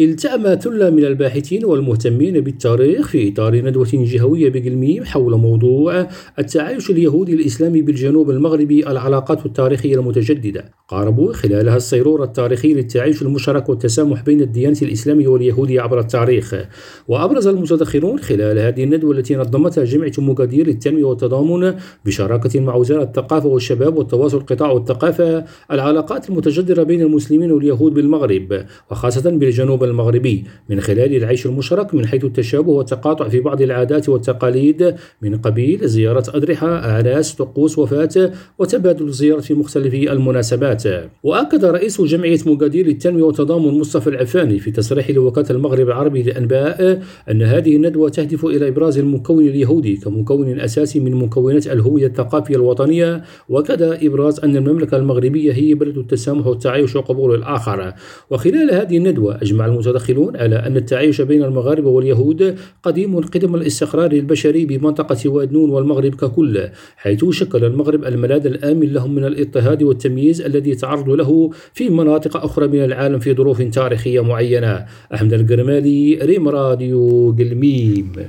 التأم ثلة من الباحثين والمهتمين بالتاريخ في إطار ندوة جهوية بقلميم حول موضوع التعايش اليهودي الإسلامي بالجنوب المغربي العلاقات التاريخية المتجددة. قاربوا خلالها الصيرور التاريخي للتعايش المشترك والتسامح بين الديانة الإسلامية واليهودية عبر التاريخ. وأبرز المتدخلون خلال هذه الندوة التي نظمتها جمعية مقادير للتنمية والتضامن بشراكة مع وزارة الثقافة والشباب والتواصل القطاع والثقافة العلاقات المتجدرة بين المسلمين واليهود بالمغرب وخاصة بالجنوب المغربي. من خلال العيش المشترك من حيث التشابه والتقاطع في بعض العادات والتقاليد من قبيل زيارة أضرحة أعراس طقوس وفاة وتبادل الزيارات في مختلف المناسبات. وأكد رئيس جمعية مقادير للتنمية والتضامن مصطفى العفاني في تصريح لوكالة المغرب العربي للأنباء أن هذه الندوة تهدف إلى إبراز المكون اليهودي كمكون أساسي من مكونات الهوية الثقافية الوطنية. وكذا إبراز أن المملكة المغربية هي بلد التسامح والتعايش وقبول الآخر. وخلال هذه الندوة أجمع المتدخلون على أن التعايش بين المغاربة واليهود قديم قدم الاستقرار البشري بمنطقة واد نون والمغرب ككل حيث شكل المغرب الملاذ الآمن لهم من الاضطهاد والتمييز الذي تعرضوا له في مناطق أخرى من العالم في ظروف تاريخية معينة. أحمد القرمالي ريم راديو قلميم.